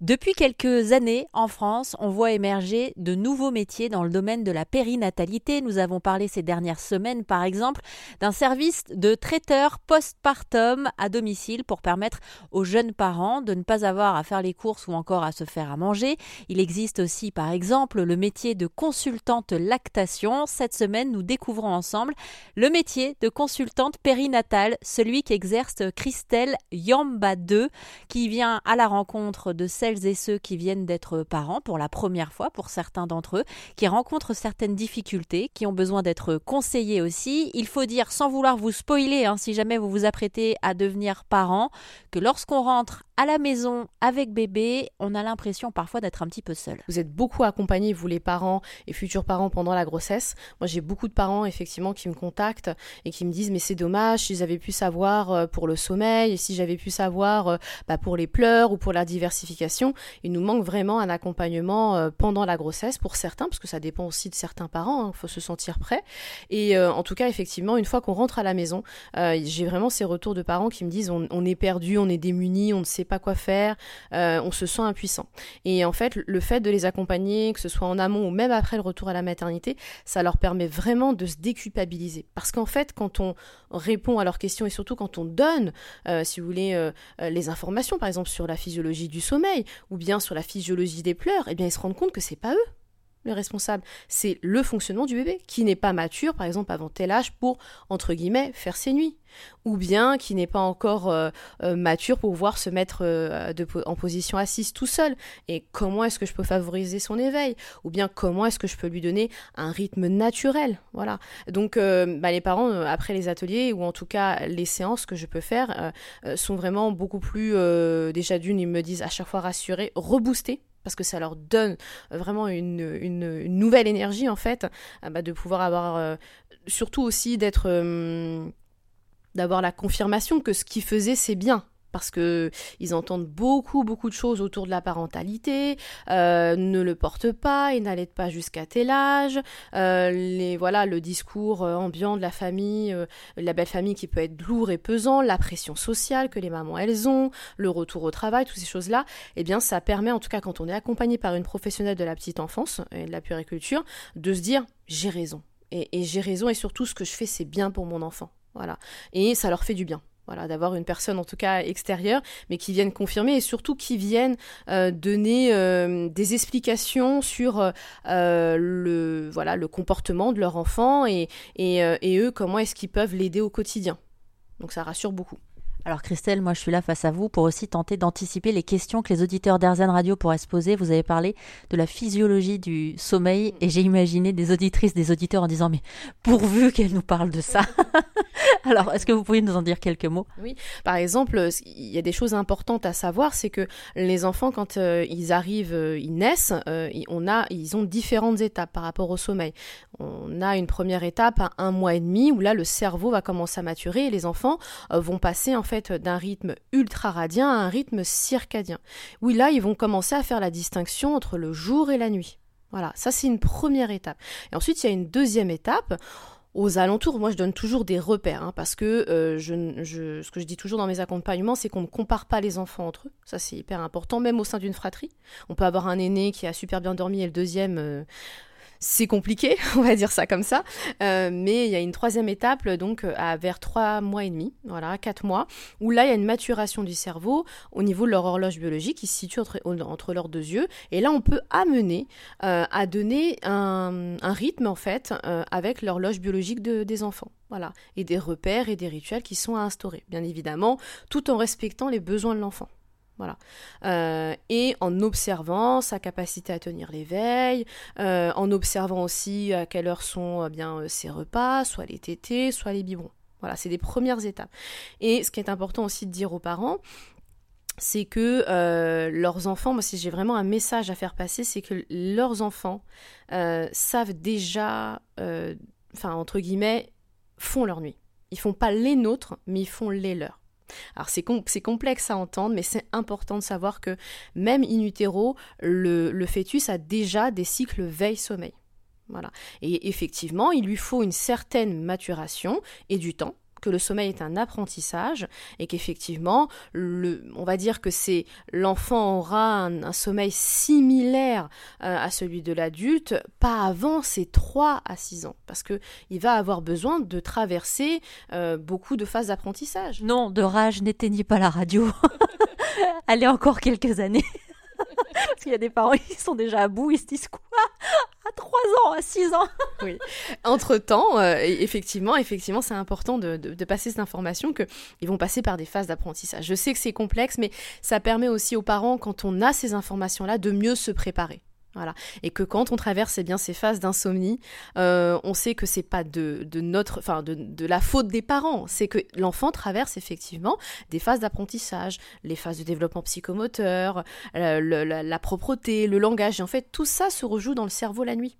Depuis quelques années, en France, on voit émerger de nouveaux métiers dans le domaine de la périnatalité. Nous avons parlé ces dernières semaines, par exemple, d'un service de traiteur postpartum à domicile pour permettre aux jeunes parents de ne pas avoir à faire les courses ou encore à se faire à manger. Il existe aussi, par exemple, le métier de consultante lactation. Cette semaine, nous découvrons ensemble le métier de consultante périnatale, celui qu'exerce Christelle Yamba 2, qui vient à la rencontre de et ceux qui viennent d'être parents pour la première fois, pour certains d'entre eux, qui rencontrent certaines difficultés, qui ont besoin d'être conseillés aussi. Il faut dire, sans vouloir vous spoiler, hein, si jamais vous vous apprêtez à devenir parent, que lorsqu'on rentre à la maison avec bébé, on a l'impression parfois d'être un petit peu seul. Vous êtes beaucoup accompagnés, vous les parents et futurs parents, pendant la grossesse. Moi, j'ai beaucoup de parents, effectivement, qui me contactent et qui me disent Mais c'est dommage, si j'avais pu savoir euh, pour le sommeil, si j'avais pu savoir euh, bah, pour les pleurs ou pour la diversification. Il nous manque vraiment un accompagnement euh, pendant la grossesse pour certains, parce que ça dépend aussi de certains parents, il hein, faut se sentir prêt. Et en tout cas, effectivement, une fois qu'on rentre à la maison, j'ai vraiment ces retours de parents qui me disent On, est perdu, on est démuni, on ne sait pas quoi faire, euh, on se sent impuissant. Et en fait, le fait de les accompagner, que ce soit en amont ou même après le retour à la maternité, ça leur permet vraiment de se déculpabiliser. Parce qu'en fait, quand on répond à leurs questions et surtout quand on donne, euh, si vous voulez, euh, les informations, par exemple sur la physiologie du sommeil ou bien sur la physiologie des pleurs, eh bien ils se rendent compte que c'est pas eux le responsable, c'est le fonctionnement du bébé, qui n'est pas mature, par exemple, avant tel âge pour, entre guillemets, faire ses nuits. Ou bien qui n'est pas encore euh, euh, mature pour pouvoir se mettre euh, en position assise tout seul. Et comment est-ce que je peux favoriser son éveil? Ou bien comment est-ce que je peux lui donner un rythme naturel? Voilà. Donc bah, les parents, après les ateliers, ou en tout cas les séances que je peux faire, sont vraiment beaucoup plus, déjà d'une, ils me disent à chaque fois rassurés, reboostés parce que ça leur donne vraiment une, nouvelle énergie en fait, euh, bah, de pouvoir avoir, euh, surtout aussi d'être, euh, d'avoir la confirmation que ce qu'ils faisaient c'est bien, parce que ils entendent beaucoup beaucoup de choses autour de la parentalité, euh, ne le porte pas, et n'allait pas jusqu'à tel âge, euh, les voilà le discours euh, ambiant de la famille, la belle famille qui peut être lourd et pesant, la pression sociale que les mamans elles ont, le retour au travail, toutes ces choses là, eh bien ça permet en tout cas quand on est accompagné par une professionnelle de la petite enfance et de la puériculture de se dire j'ai raison. Et, et j'ai raison et surtout ce que je fais c'est bien pour mon enfant, voilà. Et ça leur fait du bien. Voilà, d'avoir une personne en tout cas extérieure, mais qui vienne confirmer et surtout qui vienne euh, donner euh, des explications sur euh, le, voilà, le comportement de leur enfant et, et eux, comment est-ce qu'ils peuvent l'aider au quotidien. Donc ça rassure beaucoup. Alors Christelle, moi je suis là face à vous pour aussi tenter d'anticiper les questions que les auditeurs d'Airzen Radio pourraient se poser. Vous avez parlé de la physiologie du sommeil et j'ai imaginé des auditrices, des auditeurs en disant mais pourvu qu'elle nous parle de ça. Alors est-ce que vous pouvez nous en dire quelques mots? Oui, par exemple, il y a des choses importantes à savoir, c'est que les enfants quand euh, ils arrivent, euh, ils naissent, euh, on a, ils ont différentes étapes par rapport au sommeil. On a une première étape à un mois et demi où là le cerveau va commencer à maturer et les enfants vont passer en fait d'un rythme ultra-radien à un rythme circadien. Oui, là, ils vont commencer à faire la distinction entre le jour et la nuit. Voilà, ça c'est une première étape. Et ensuite, il y a une deuxième étape aux alentours, moi je donne toujours des repères, hein, parce que euh, ce que je dis toujours dans mes accompagnements, c'est qu'on ne compare pas les enfants entre eux. Ça c'est hyper important, même au sein d'une fratrie. On peut avoir un aîné qui a super bien dormi et le deuxième, euh, c'est compliqué, on va dire ça comme ça. Euh, mais il y a une troisième étape, donc à vers trois mois et demi, voilà, quatre mois, où là il y a une maturation du cerveau au niveau de leur horloge biologique qui se situe entre, leurs deux yeux. Et là on peut amener euh, à donner un, rythme en fait euh, avec l'horloge biologique des enfants. Voilà, et des repères et des rituels qui sont à instaurer, bien évidemment, tout en respectant les besoins de l'enfant. Voilà. Euh, et en observant sa capacité à tenir l'éveil, euh, en observant aussi à quelle heure sont euh, bien ses repas, soit les tétés, soit les biberons. Voilà, c'est des premières étapes. Et ce qui est important aussi de dire aux parents, c'est que leurs enfants, moi si j'ai vraiment un message à faire passer, c'est que leurs enfants savent déjà, enfin entre guillemets, font leur nuit. Ils font pas les nôtres, mais ils font les leurs. Alors c'est, complexe à entendre, mais c'est important de savoir que même in utero, le, fœtus a déjà des cycles veille-sommeil. Voilà. Et effectivement, il lui faut une certaine maturation et du temps que le sommeil est un apprentissage et qu'effectivement, on va dire que c'est l'enfant aura un, sommeil similaire euh, à celui de l'adulte, pas avant ses 3 à 6 ans, parce que il va avoir besoin de traverser euh, beaucoup de phases d'apprentissage. Non, de rage, n'éteignez pas la radio. Allez encore quelques années. Parce qu'il y a des parents qui sont déjà à bout, ils se disent quoi? 3 ans, à 6 ans Oui. Entre-temps, euh, effectivement, effectivement, c'est important de, de, passer cette information qu'ils vont passer par des phases d'apprentissage. Je sais que c'est complexe, mais ça permet aussi aux parents, quand on a ces informations-là, de mieux se préparer. Et que quand on traverse eh bien, ces phases d'insomnie, euh, on sait que c'est pas de, notre, enfin de, de, la faute des parents, c'est que l'enfant traverse effectivement des phases d'apprentissage, les phases de développement psychomoteur, euh, la propreté, le langage. Et en fait, tout ça se rejoue dans le cerveau la nuit.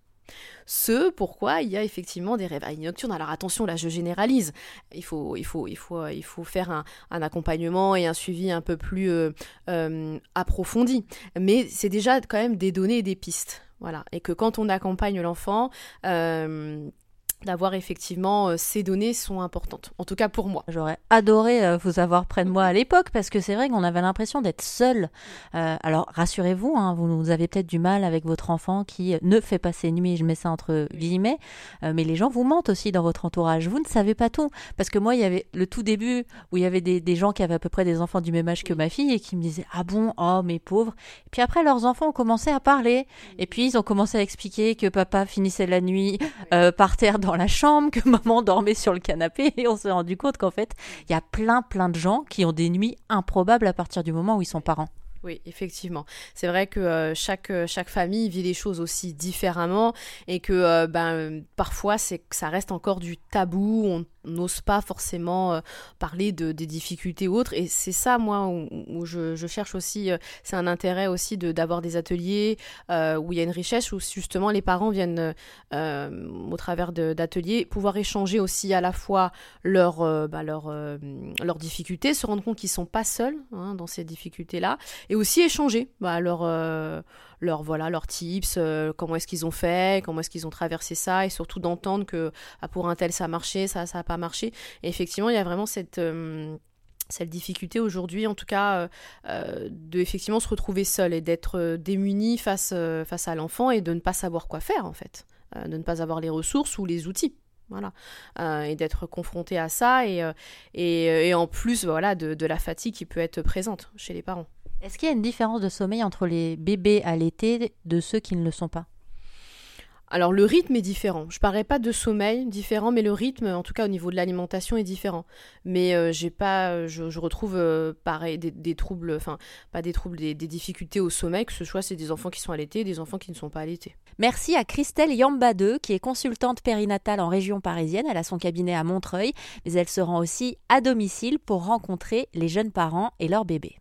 Ce pourquoi il y a effectivement des réveils nocturnes. Alors attention, là je généralise. Il faut, il faut, il faut, il faut faire un, accompagnement et un suivi un peu plus euh, euh, approfondi. Mais c'est déjà quand même des données et des pistes. Voilà. Et que quand on accompagne l'enfant, euh, d'avoir effectivement euh, ces données sont importantes. En tout cas pour moi. J'aurais adoré euh, vous avoir près de moi à l'époque parce que c'est vrai qu'on avait l'impression d'être seul. Euh, alors rassurez-vous, hein, vous, avez peut-être du mal avec votre enfant qui ne fait pas ses nuits, je mets ça entre guillemets, mais les gens vous mentent aussi dans votre entourage. Vous ne savez pas tout. Parce que moi, il y avait le tout début où il y avait des, gens qui avaient à peu près des enfants du même âge que ma fille et qui me disaient Ah bon, oh mes pauvres. Et puis après, leurs enfants ont commencé à parler. Et puis ils ont commencé à expliquer que papa finissait la nuit par terre dans la chambre, que maman dormait sur le canapé et on s'est rendu compte qu'en fait, il y a plein plein de gens qui ont des nuits improbables à partir du moment où ils sont parents. Oui, effectivement. C'est vrai que euh, chaque, euh, chaque famille vit les choses aussi différemment et que euh, ben, parfois c'est, ça reste encore du tabou, on n'ose pas forcément euh, parler de, des difficultés autres. Et c'est ça, moi, où, je, cherche aussi, euh, c'est un intérêt aussi de, d'avoir des ateliers euh, où il y a une richesse, où justement les parents viennent, au travers d'ateliers, pouvoir échanger aussi à la fois leurs bah, leur, leur difficultés, se rendre compte qu'ils ne sont pas seuls hein, dans ces difficultés-là, et aussi échanger bah, leur voilà leurs tips, euh, comment est-ce qu'ils ont fait, comment est-ce qu'ils ont traversé ça, et surtout d'entendre que ah, pour un tel ça a marché, ça ça a pas marché. Et effectivement, il y a vraiment cette euh, cette difficulté aujourd'hui, en tout cas, euh, de effectivement se retrouver seul et d'être démuni face, face à l'enfant et de ne pas savoir quoi faire en fait, de ne pas avoir les ressources ou les outils. Voilà. et d'être confronté à ça et, et, en plus voilà, de la fatigue qui peut être présente chez les parents. Est-ce qu'il y a une différence de sommeil entre les bébés à l'été de ceux qui ne le sont pas? Alors le rythme est différent. Je parlais pas de sommeil différent, mais le rythme, en tout cas au niveau de l'alimentation, est différent. Mais euh, j'ai pas, je, retrouve euh, pareil des, troubles, enfin pas des troubles, des, difficultés au sommeil, que ce soit c'est des enfants qui sont allaités, des enfants qui ne sont pas allaités. Merci à Christelle Yambadeux, qui est consultante périnatale en région parisienne. Elle a son cabinet à Montreuil, mais elle se rend aussi à domicile pour rencontrer les jeunes parents et leurs bébés.